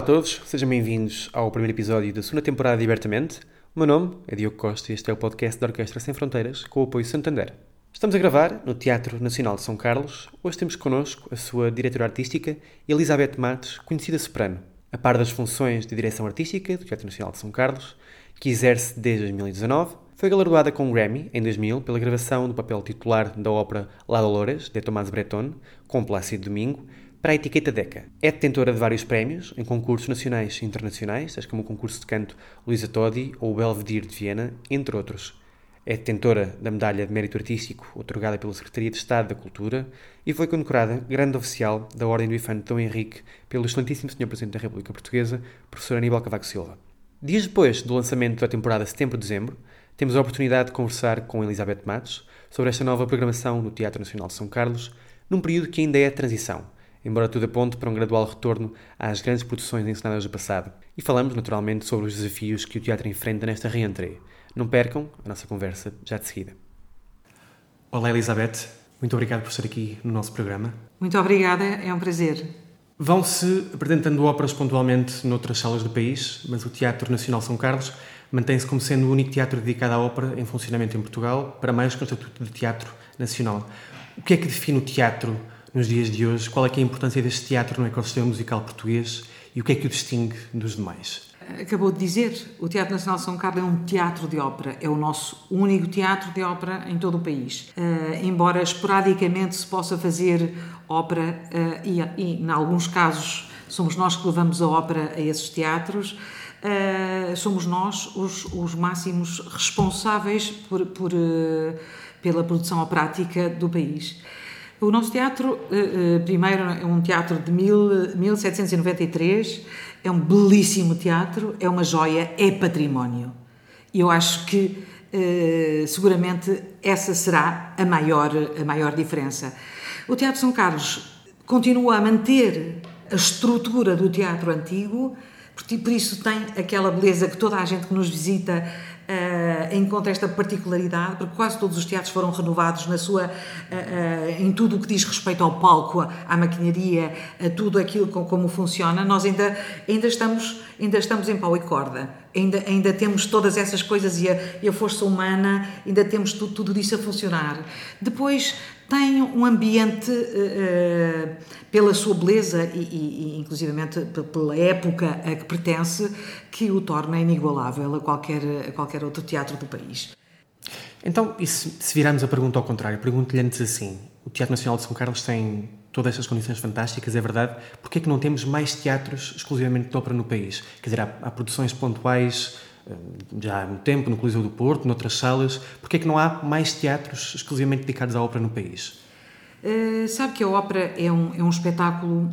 Olá a todos, sejam bem-vindos ao primeiro episódio da segunda temporada de Abertamente. O meu nome é Diogo Costa e este é o podcast da Orquestra Sem Fronteiras com o apoio Santander. Estamos a gravar no Teatro Nacional de São Carlos. Hoje temos connosco a sua diretora artística, Elizabeth Matos, conhecida soprano. A par das funções de direção artística do Teatro Nacional de São Carlos, que exerce desde 2019, foi galardoada com um Grammy em 2000 pela gravação do papel titular da ópera La Dolores, de Tomás Breton, com Plácido Domingo, para a etiqueta DECA. É detentora de vários prémios em concursos nacionais e internacionais, tais como o concurso de canto Luísa Todi ou o Belvedere de Viena, entre outros. É detentora da Medalha de Mérito Artístico, otorgada pela Secretaria de Estado da Cultura, e foi condecorada Grande Oficial da Ordem do Infante Dom Henrique pelo Excelentíssimo Sr. Presidente da República Portuguesa, Professor Aníbal Cavaco Silva. Dias depois do lançamento da temporada setembro-dezembro, temos a oportunidade de conversar com Elizabeth Matos sobre esta nova programação no Teatro Nacional de São Carlos, num período que ainda é transição, embora tudo aponte para um gradual retorno às grandes produções encenadas do passado. E falamos, naturalmente, sobre os desafios que o teatro enfrenta nesta reentrée. Não percam a nossa conversa já de seguida. Olá, Elizabeth. Muito obrigado por estar aqui no nosso programa. Muito obrigada, é um prazer. Vão-se apresentando óperas pontualmente noutras salas do país, mas o Teatro Nacional São Carlos mantém-se como sendo o único teatro dedicado à ópera em funcionamento em Portugal, para mais que o Estatuto de Teatro Nacional. O que é que define o teatro nos dias de hoje? Qual é, é a importância deste teatro no ecossistema musical português e o que é que o distingue dos demais? Acabou de dizer, o Teatro Nacional São Carlos é um teatro de ópera, é o nosso único teatro de ópera em todo o país. Uh, embora esporadicamente se possa fazer ópera, uh, e, e em alguns casos somos nós que levamos a ópera a esses teatros, uh, somos nós os, os máximos responsáveis por, por pela produção operática do país. O nosso teatro, primeiro, é um teatro de mil, 1793 é um belíssimo teatro, é uma joia, é património. E eu acho que uh, seguramente essa será a maior, a maior diferença. O Teatro São Carlos continua a manter a estrutura do teatro antigo, por isso tem aquela beleza que toda a gente que nos visita uh, encontra esta particularidade, porque quase todos os teatros foram renovados na sua, uh, uh, em tudo o que diz respeito ao palco, à maquinaria, a tudo aquilo com, como funciona. Nós ainda, ainda, estamos, ainda estamos em pau e corda, ainda, ainda temos todas essas coisas e a, e a força humana, ainda temos tudo, tudo isso a funcionar. Depois tem um ambiente, uh, pela sua beleza e, e, inclusivamente pela época a que pertence, que o torna inigualável a qualquer, a qualquer outro teatro do país. Então, e se, se virarmos a pergunta ao contrário, pergunto-lhe antes assim, o Teatro Nacional de São Carlos tem todas estas condições fantásticas, é verdade, porquê é que não temos mais teatros exclusivamente de ópera no país? Quer dizer, há, há produções pontuais já há muito tempo, no Coliseu do Porto, noutras salas. Porquê é que não há mais teatros exclusivamente dedicados à ópera no país? Uh, sabe que a ópera é um, é um espetáculo,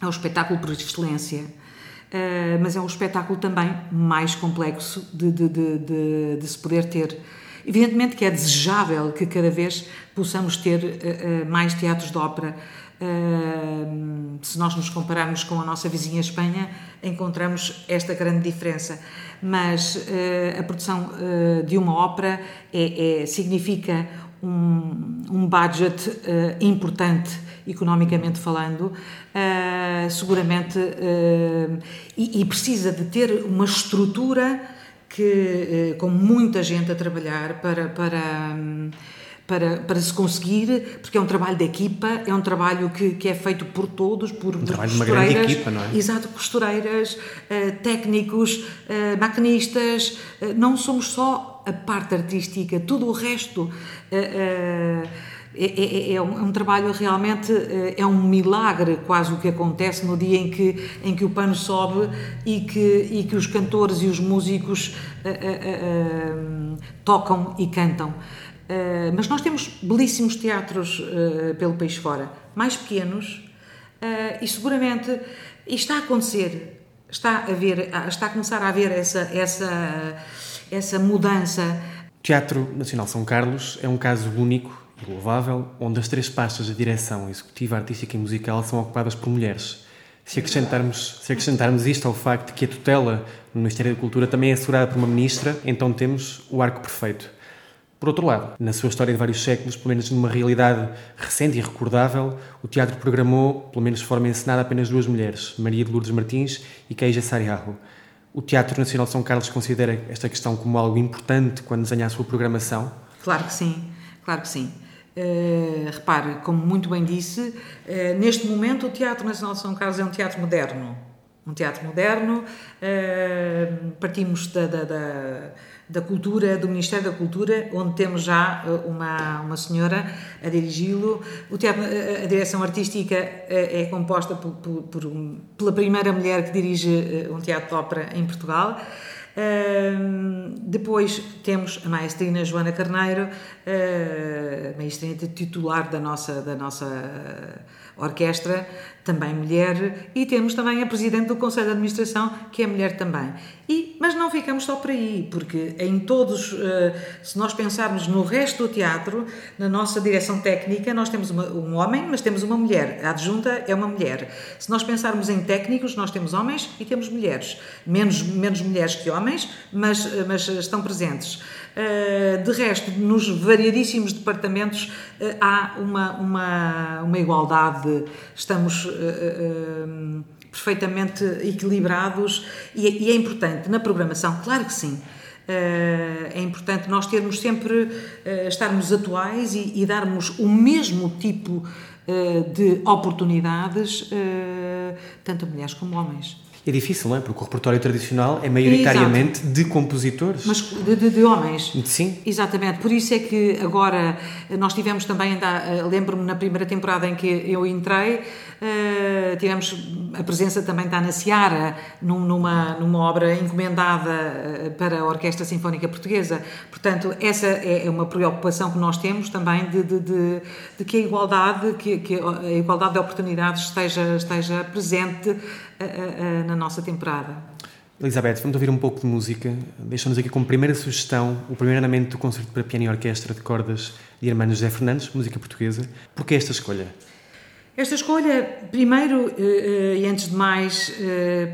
é um espetáculo por excelência, uh, mas é um espetáculo também mais complexo de, de, de, de, se poder ter. Evidentemente que é desejável que cada vez possamos ter uh, mais teatros de ópera, se nós nos compararmos com a nossa vizinha Espanha, encontramos esta grande diferença. Mas uh, a produção uh, de uma ópera é, é significa um, um budget importante economicamente falando, seguramente, e, e, precisa de ter uma estrutura que, com muita gente a trabalhar para. para um, para, para se conseguir, porque é um trabalho de equipa, é um trabalho que, que é feito por todos, por um trabalho de uma grande equipa, não é? Exato, costureiras, uh, técnicos, uh, maquinistas, uh, não somos só a parte artística, tudo o resto é, é, é, um, é, um, trabalho realmente é um milagre quase o que acontece no dia em que em que o pano sobe e que e que os cantores e os músicos tocam e cantam Uh, mas nós temos belíssimos teatros uh, pelo país fora, mais pequenos uh, e seguramente E está a acontecer, está a, ver, está a começar a haver essa, essa, essa mudança. Teatro Nacional São Carlos é um caso único e louvável, onde as três pastas de direção executiva, artística e musical são ocupadas por mulheres. Se acrescentarmos, se acrescentarmos isto ao facto de que a tutela no Ministério da Cultura também é assegurada por uma ministra, então temos o arco perfeito. Por outro lado, na sua história de vários séculos, pelo menos numa realidade recente e recordável, o teatro programou, pelo menos de forma encenada, apenas duas mulheres, Maria de Lourdes Martins e Keija Sariarro. O Teatro Nacional de São Carlos considera esta questão como algo importante quando desenha a sua programação? Claro que sim, claro que sim. Uh, repare, como muito bem disse, uh, neste momento o Teatro Nacional de São Carlos é um teatro moderno. Um teatro moderno, uh, partimos da, da, da, da, cultura, do Ministério da Cultura, onde temos já uma, uma senhora a dirigi-lo. O teatro, a direção artística é composta por, por, por um, pela primeira mulher que dirige um teatro de ópera em Portugal. Uh, depois temos a maestrina Joana Carneiro, uh, maestrina titular da nossa, da nossa orquestra, também mulher, e temos também a presidente do Conselho de Administração, que é mulher também. E, mas não ficamos só por aí, porque em todos, eh, se nós pensarmos no resto do teatro, na nossa direção técnica, nós temos uma, um homem, mas temos uma mulher. A adjunta é uma mulher. Se nós pensarmos em técnicos, nós temos homens e temos mulheres. Menos, menos mulheres que homens, mas, mas estão presentes. Eh, de resto, nos variadíssimos departamentos eh, há uma, uma, uma igualdade, estamos eh, perfeitamente equilibrados e, é importante na programação, claro que sim. é importante nós termos sempre, estarmos atuais e, darmos o mesmo tipo de oportunidades, tanto a mulheres como homens é difícil, não é? Porque o repertório tradicional é maioritariamente Exato. de compositores. Mas de, de, de, homens. Sim. Exatamente. Por isso é que agora nós tivemos também, eh, lembro-me na primeira temporada em que eu entrei, uh, tivemos a presença também da Ana Seara numa, numa obra encomendada eh, para a Orquestra Sinfónica Portuguesa. Portanto, essa é, é uma preocupação que nós temos também de, de, de, de que a igualdade, que, que, a igualdade de oportunidades esteja, esteja presente na nossa temporada. Elizabeth, vamos ouvir um pouco de música. Deixa-nos aqui como primeira sugestão o primeiro andamento do concerto para piano e orquestra de cordas de Irmã José Fernandes, música portuguesa. Por que esta escolha? Esta escolha, primeiro e antes de mais,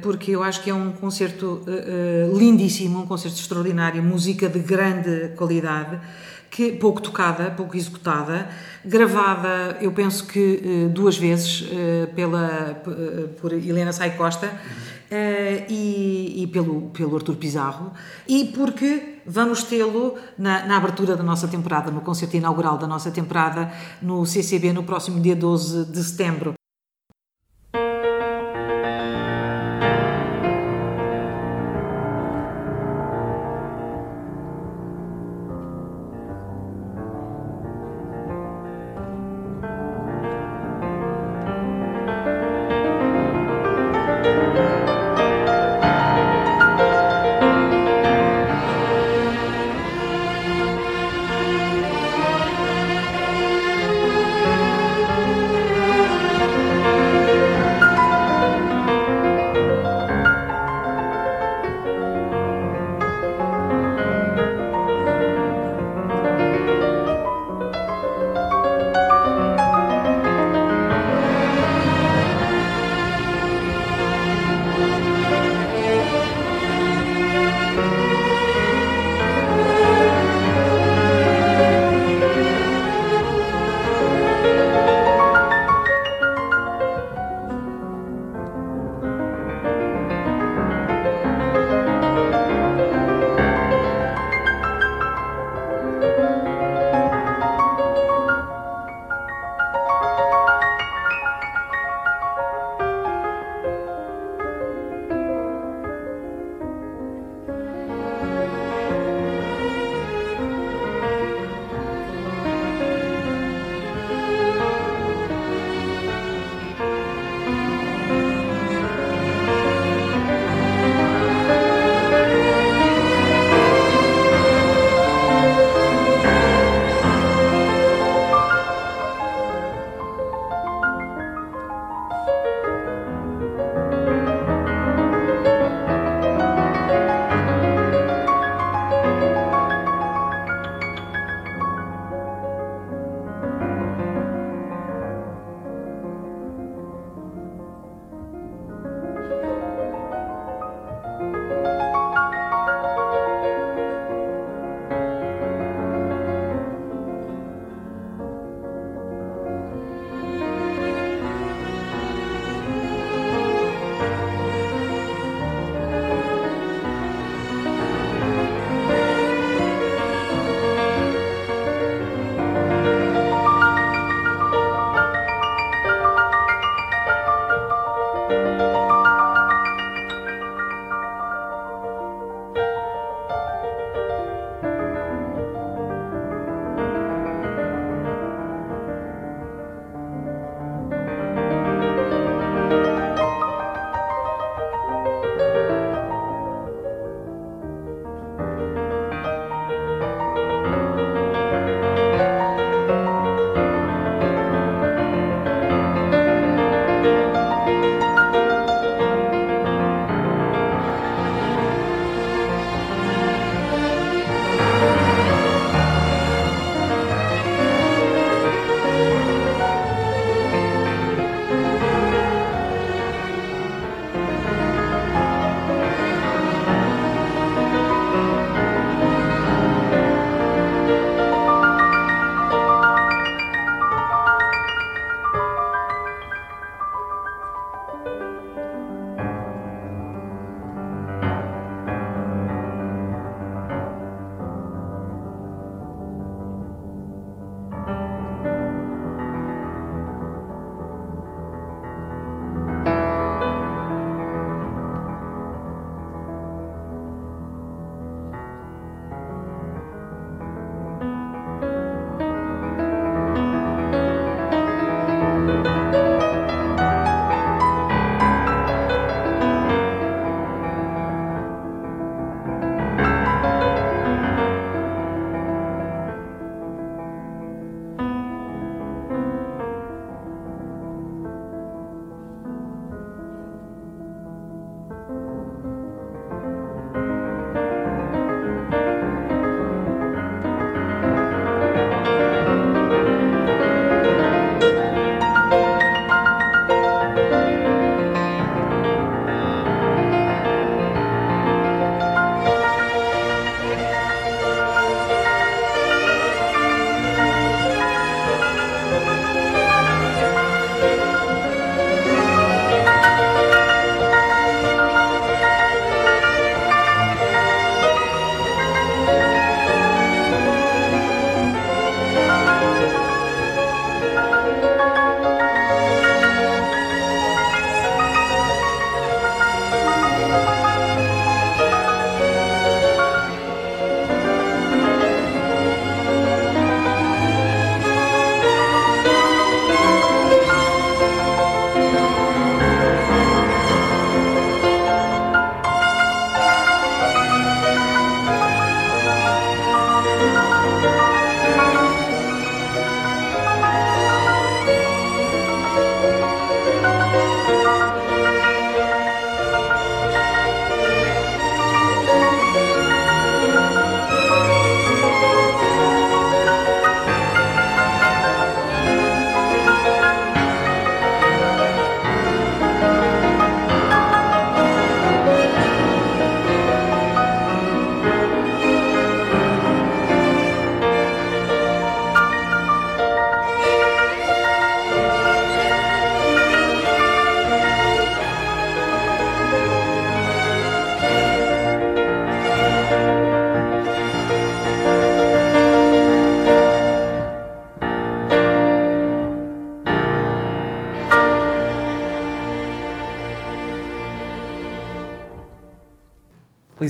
porque eu acho que é um concerto lindíssimo, um concerto extraordinário, música de grande qualidade que pouco tocada, pouco executada, gravada, eu penso que eh, duas vezes eh, pela eh, por Helena Sai Costa e, e, pelo pelo Artur Pizarro e porque vamos tê-lo na, na, abertura da nossa temporada, no concerto inaugural da nossa temporada no CCB no próximo dia 12 de setembro.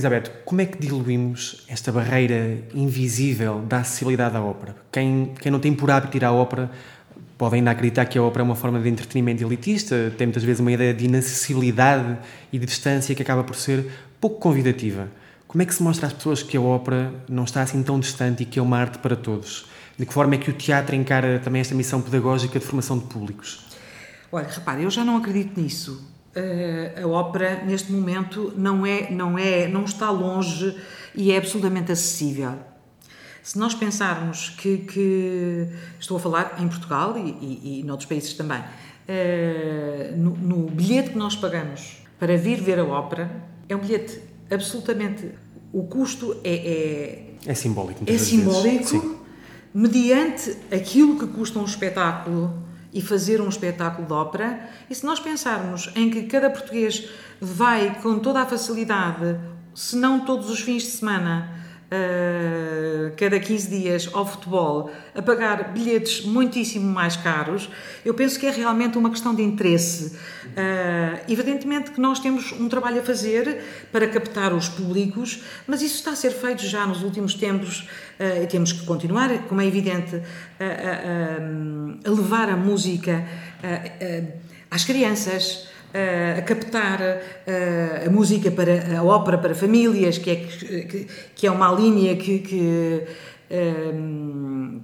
Elizabeth, como é que diluímos esta barreira invisível da acessibilidade à ópera? Quem, quem não tem por hábito ir à ópera pode ainda acreditar que a ópera é uma forma de entretenimento elitista, tem muitas vezes uma ideia de inacessibilidade e de distância que acaba por ser pouco convidativa. Como é que se mostra às pessoas que a ópera não está assim tão distante e que é uma arte para todos? De que forma é que o teatro encara também esta missão pedagógica de formação de públicos? Olha, repare, eu já não acredito nisso. Uh, a ópera neste momento não é, não é, não está longe e é absolutamente acessível. Se nós pensarmos que, que estou a falar em Portugal e, e, e noutros países também, uh, no, no bilhete que nós pagamos para vir ver a ópera, é um bilhete absolutamente. O custo é. É, é simbólico. É simbólico, mediante aquilo que custa um espetáculo e fazer um espetáculo de ópera. E se nós pensarmos em que cada português vai com toda a facilidade, se não todos os fins de semana, uh, cada 15 dias ao futebol a pagar bilhetes muitíssimo mais caros, eu penso que é realmente uma questão de interesse. Uh, evidentemente que nós temos um trabalho a fazer para captar os públicos, mas isso está a ser feito já nos últimos tempos uh, e temos que continuar, como é evidente, a, a, a levar a música às crianças a captar a música para a ópera para famílias, que é, que, que é uma linha que, que,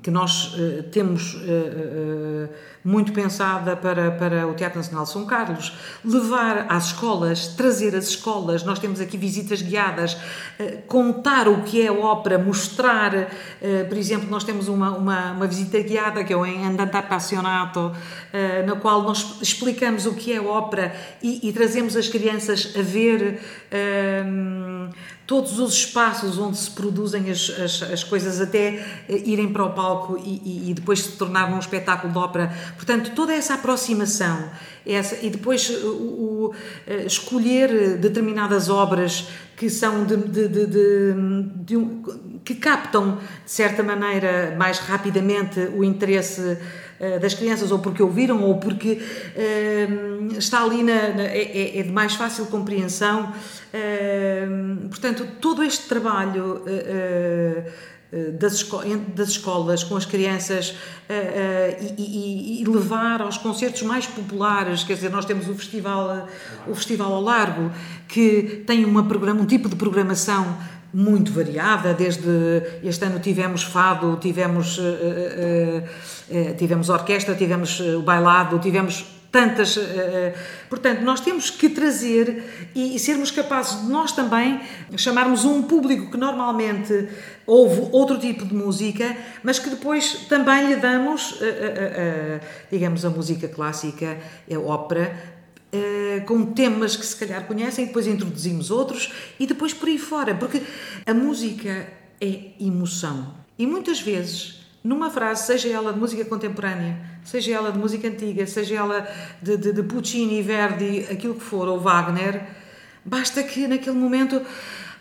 que nós eh, temos eh, eh, muito pensada para, para o Teatro Nacional de São Carlos, levar às escolas, trazer as escolas, nós temos aqui visitas guiadas, contar o que é ópera, mostrar, por exemplo, nós temos uma, uma, uma visita guiada que é o Andante Appassionato, na qual nós explicamos o que é ópera e, e trazemos as crianças a ver todos os espaços onde se produzem as, as, as coisas até eh, irem para o palco e, e, depois se tornar um espetáculo de ópera. Portanto, toda essa aproximação essa, e depois eh, o, o, eh, escolher determinadas obras que são de, de, de, de um, que captam de certa maneira mais rapidamente o interesse das crianças ou porque ouviram ou porque está ali na, na é, é, é, de mais fácil compreensão. Portanto, todo este trabalho uh, das, esco das, escolas com as crianças e, e, e, levar aos concertos mais populares, quer dizer, nós temos o festival, o festival ao largo, que tem uma um tipo de programação muito variada, desde este ano tivemos fado, tivemos, tivemos orquestra, tivemos o bailado, tivemos tantas. Uh, portanto, nós temos que trazer e, sermos capazes de nós também chamarmos um público que normalmente ouve outro tipo de música, mas que depois também lhe damos, uh, digamos, a música clássica, a ópera. com temas que se calhar conhecem, depois introduzimos outros e depois por aí fora, porque a música é emoção e muitas vezes numa frase, seja ela de música contemporânea, seja ela de música antiga, seja ela de, de, de Puccini, Verdi, aquilo que for, ou Wagner, basta que naquele momento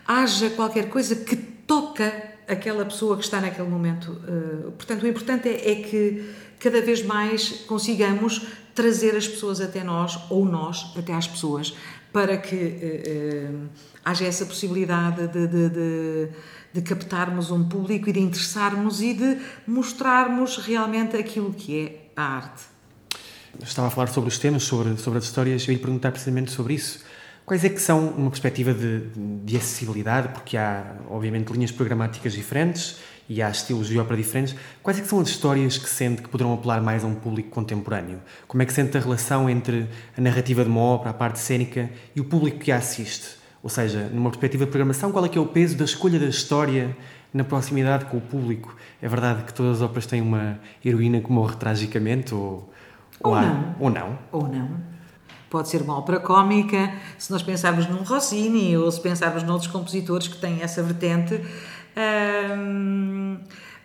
haja qualquer coisa que toca aquela pessoa que está naquele momento. Eh, portanto, o importante é, é que cada vez mais consigamos trazer as pessoas até nós, ou nós até às pessoas, para que uh, uh, haja essa possibilidade de, de, de de captarmos um público e de interessarmos e de mostrarmos realmente aquilo que é a arte. Estava a falar sobre os temas, sobre, sobre as histórias, eu ia perguntar precisamente sobre isso. Quais é que são uma perspectiva de, de acessibilidade, porque há, obviamente, linhas programáticas diferentes e há estilos de ópera diferentes. Quais é que são as histórias que sente que poderão apelar mais a um público contemporâneo? Como é que sente a relação entre a narrativa de uma ópera, a parte cênica, e o público que a assiste? Ou seja, numa perspectiva de programação, qual é que é o peso da escolha da história na proximidade com o público? É verdade que todas as óperas têm uma heroína que morre tragicamente ou, ou, ou há, não. Ou não. Ou não. Pode ser uma ópera cómica, se nós pensarmos num Rossini ou se pensarmos noutros compositores que têm essa vertente. Hum,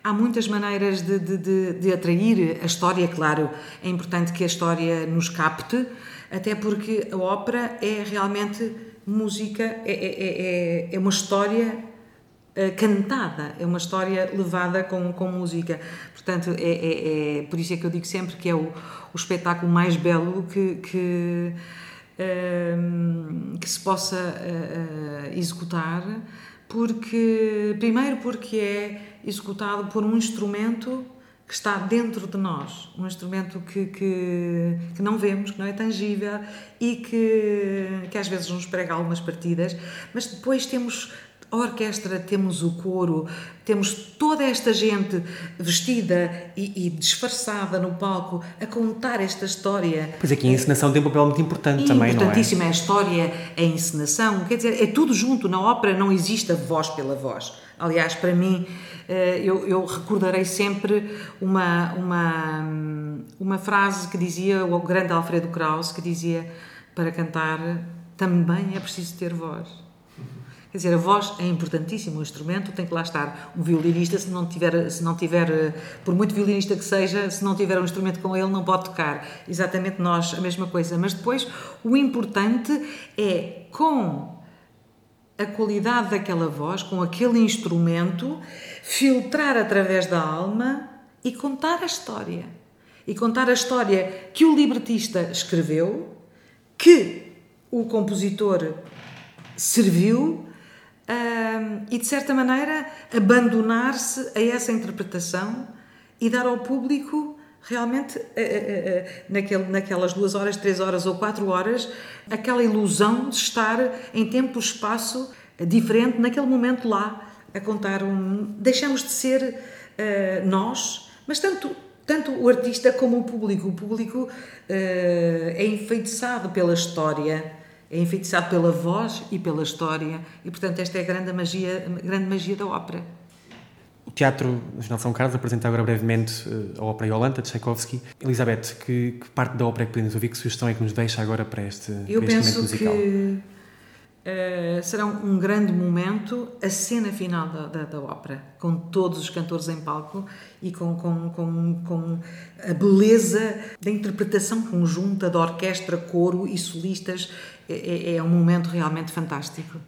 há muitas maneiras de, de, de, de, atrair a história, claro. É importante que a história nos capte, até porque a ópera é realmente música é, é, é, é uma história uh, cantada, é uma história levada com, com música. Portanto, é, é, é, por isso é que eu digo sempre que é o, o espetáculo mais belo que, que, uh, que se possa uh, executar, porque primeiro porque é executado por um instrumento que está dentro de nós, um instrumento que, que, que, não vemos, que não é tangível e que, que às vezes nos prega algumas partidas, mas depois temos a orquestra, temos o coro, temos toda esta gente vestida e, e, disfarçada no palco a contar esta história. Pois aqui a encenação tem um papel muito importante também, não é? Importantíssima é a história, a encenação, quer dizer, é tudo junto. Na ópera não existe a voz pela voz. Aliás, para mim, eh, eu, eu recordarei sempre uma, uma, uma frase que dizia o grande Alfredo Krauss, que dizia, para cantar também é preciso ter voz. Quer dizer, a voz é importantíssimo, o instrumento tem que lá estar. Um violinista, se não tiver, se não tiver, por muito violinista que seja, se não tiver um instrumento com ele, não pode tocar. Exatamente nós, a mesma coisa. Mas depois, o importante é com a qualidade daquela voz, com aquele instrumento, filtrar através da alma e contar a história. E contar a história que o libretista escreveu, que o compositor serviu um, e de certa maneira abandonar-se a essa interpretação e dar ao público realmente uh, uh, uh, naquele, naquelas duas horas, três horas ou quatro horas aquela ilusão de estar em tempo e espaço diferente naquele momento lá a contar um deixamos de ser nós mas tanto tanto o artista como o público. O público é enfeitiçado pela história é enfeitiçado pela voz e pela história e portanto esta é a grande magia, a grande magia da ópera. O Teatro Nacional São Carlos apresenta agora brevemente eh, a ópera Yolanta, de Tchaikovsky. Elizabeth, que, que, parte da ópera é que podemos ouvir? Que sugestão é que nos deixa agora para este, Eu para este penso musical? que uh, será um grande momento a cena final da, da, da, ópera, com todos os cantores em palco e com, com, com, com a beleza da interpretação conjunta da orquestra, coro e solistas é, é, é um momento realmente fantástico.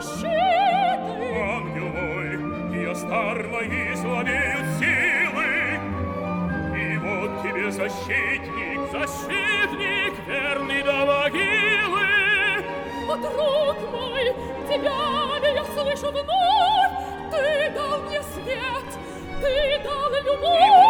защиты. Ангел мой, я стар мои слабеют силы. И вот тебе защитник, защитник, верный до могилы. О, друг мой, тебя ли я слышу вновь? Ты дал мне свет, ты дал любовь.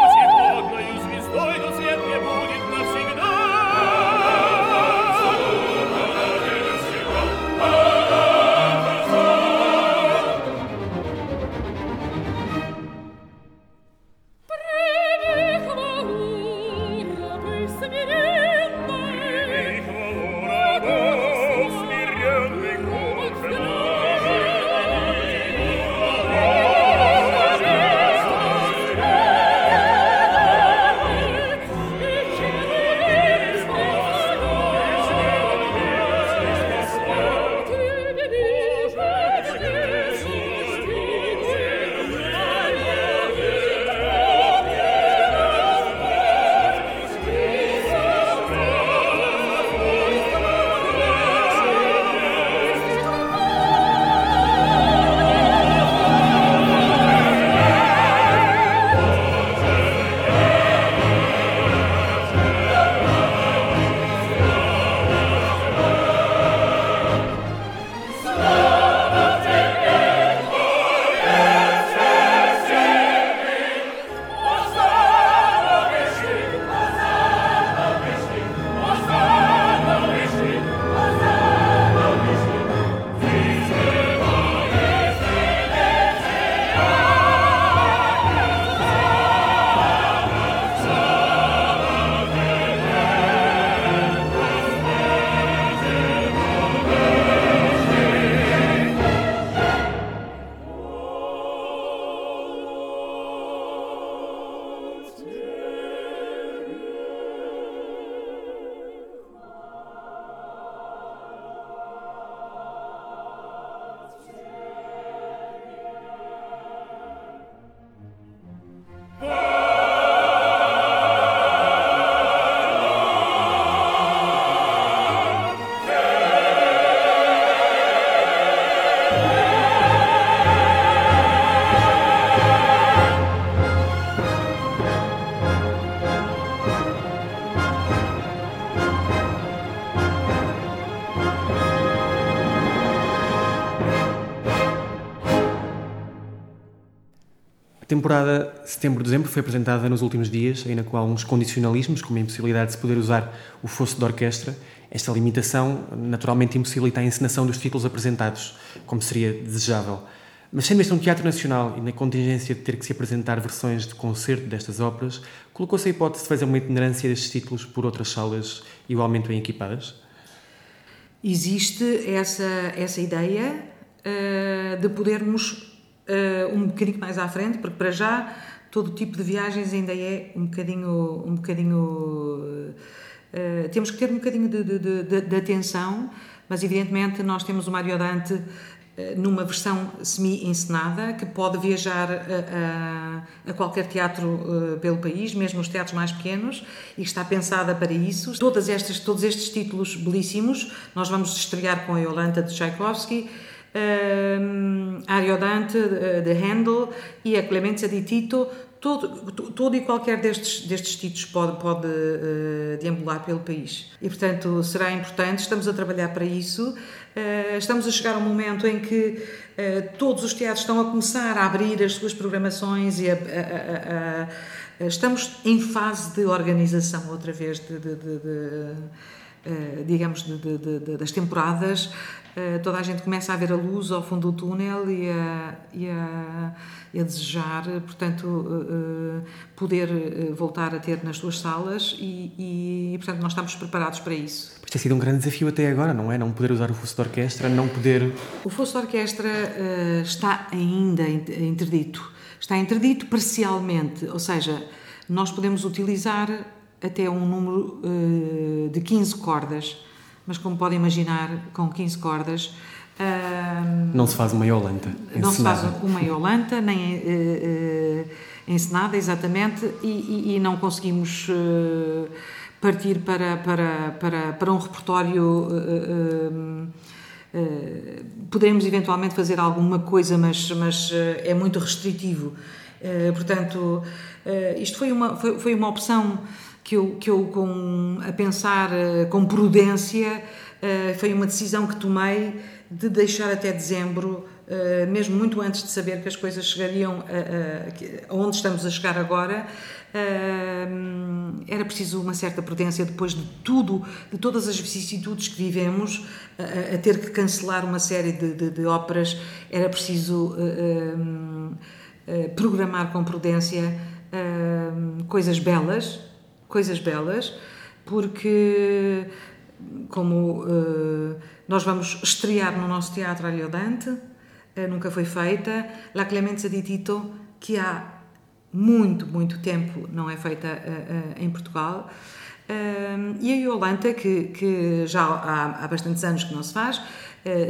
Temporada setembro-dezembro foi apresentada nos últimos dias, ainda com alguns condicionalismos, como a impossibilidade de se poder usar o fosso da orquestra. Esta limitação naturalmente impossibilita a encenação dos títulos apresentados, como seria desejável. Mas sendo este um teatro nacional e na contingência de ter que se apresentar versões de concerto destas óperas, colocou-se a hipótese de fazer uma itinerância destes títulos por outras salas igualmente bem equipadas? Existe essa, essa ideia uh, de podermos uh, um bocadinho mais à frente, porque para já todo tipo de viagens ainda é um bocadinho. Um bocadinho uh, temos que ter um bocadinho de, de, de, de, atenção, mas evidentemente nós temos o Mário Dante numa versão semi-encenada que pode viajar a, a, a qualquer teatro uh, pelo país, mesmo os teatros mais pequenos, e está pensada para isso. Todas estas, todos estes títulos belíssimos, nós vamos estrear com a Yolanta de Tchaikovsky, uh, Ariodante de Handel e a Clemencia di Tito, todo, todo e qualquer destes, destes títulos pode, pode uh, deambular pelo país. E, portanto, será importante, estamos a trabalhar para isso, uh, estamos a chegar a um momento em que uh, todos os teatros estão a começar a abrir as suas programações e a, a, a, estamos em fase de organização outra vez de, de, de, de digamos, das temporadas, toda a gente começa a ver a luz ao fundo do túnel e a, e a, e a desejar, portanto, poder voltar a ter nas suas salas e, e, portanto, nós estamos preparados para isso. Isto tem sido um grande desafio até agora, não é? Não poder usar o fosso de orquestra, não poder... O fosso de orquestra está ainda interdito. Está interdito parcialmente, ou seja, nós podemos utilizar até um número de 15 cordas, mas como podem imaginar, com 15 cordas. Uh, não se faz uma iolanta. Não se faz uma iolanta, nem uh, uh, encenada, exatamente, e, e, e não conseguimos uh, partir para, para, para, para um repertório. poderemos eventualmente fazer alguma coisa, mas, mas é muito restritivo. portanto, isto foi uma, foi, foi uma opção que eu, que eu com, a pensar uh, com prudência, uh, foi uma decisão que tomei de deixar até dezembro, uh, mesmo muito antes de saber que as coisas chegariam a, a, onde estamos a chegar agora. era preciso uma certa prudência depois de tudo, de todas as vicissitudes que vivemos, a, ter que cancelar uma série de, de, de óperas, era preciso programar com prudência coisas belas, coisas belas, porque como uh, nós vamos estrear no nosso teatro Aliodante, uh, nunca foi feita, La Clemenza di Tito, que há muito, muito tempo não é feita uh, em Portugal, e a Iolanta, que, que já há, há bastantes anos que não se faz,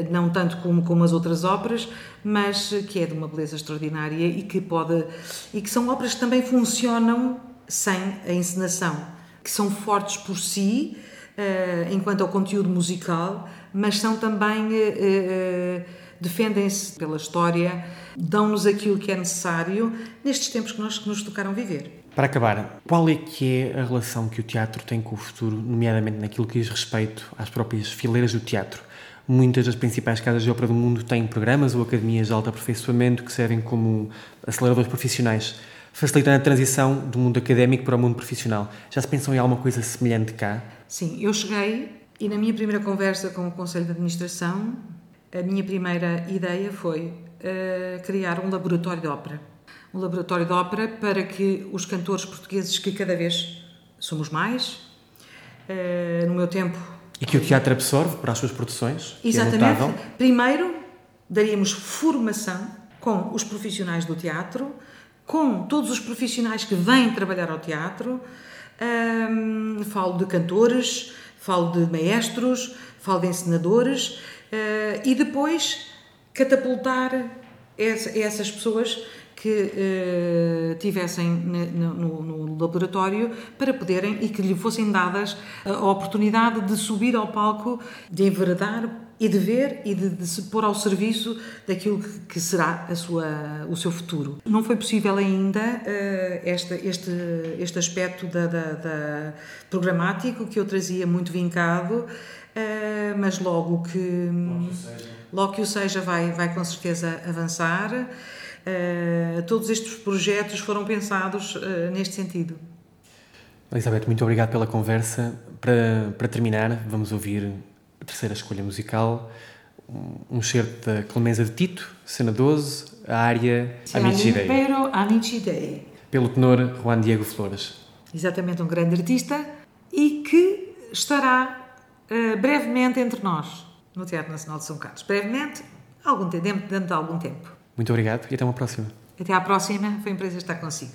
não tanto como, como as outras óperas, mas que é de uma beleza extraordinária e que pode e que são óperas que também funcionam sem a encenação, que são fortes por si, uh, enquanto ao conteúdo musical, mas são também. Uh, uh, defendem-se pela história, dão-nos aquilo que é necessário nestes tempos que, nós, que nos tocaram viver. Para acabar, qual é que é a relação que o teatro tem com o futuro, nomeadamente naquilo que diz respeito às próprias fileiras do teatro? Muitas das principais casas de ópera do mundo têm programas ou academias de alto aperfeiçoamento que servem como aceleradores profissionais facilitando a transição do mundo académico para o mundo profissional. Já se pensou em alguma coisa semelhante cá? Sim, eu cheguei e na minha primeira conversa com o Conselho de Administração, a minha primeira ideia foi uh, criar um laboratório de ópera. Um laboratório de ópera para que os cantores portugueses, que cada vez somos mais, uh, no meu tempo. E que o teatro absorve para as suas produções? É Exatamente. É Primeiro, daríamos formação com os profissionais do teatro com todos os profissionais que vêm trabalhar ao teatro. Um, falo de cantores, falo de maestros, falo de encenadores uh, e depois catapultar essa, essas pessoas que uh, tivessem no, no, no, laboratório para poderem e que lhe fossem dadas a oportunidade de subir ao palco, de enveredar e de ver e de, de, se pôr ao serviço daquilo que, que, será a sua, o seu futuro. Não foi possível ainda uh, este, este, este aspecto da, da, da, programático que eu trazia muito vincado, uh, mas logo que, logo que o seja vai, vai com certeza avançar. Uh, todos estes projetos foram pensados uh, neste sentido. Elizabeth, muito obrigado pela conversa. Para, para terminar, vamos ouvir a terceira escolha musical, um certo da Clemenza de Tito, cena 12, a área Amici Dei. Pero Amici Dei. Pelo tenor Juan Diego Flores. Exatamente, um grande artista e que estará uh, brevemente entre nós no Teatro Nacional de São Carlos. Brevemente, algum tempo, dentro de algum tempo. Muito obrigado e até uma próxima. Até à próxima. Foi um prazer estar consigo.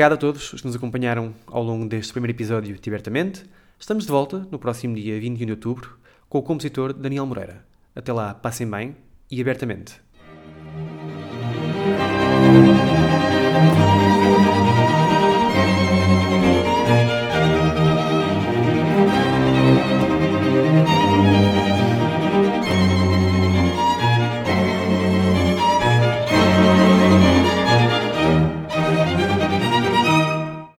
Obrigado a todos os que nos acompanharam ao longo deste primeiro episódio de Abertamente. Estamos de volta no próximo dia 21 de outubro com o compositor Daniel Moreira. Até lá, passem bem e abertamente.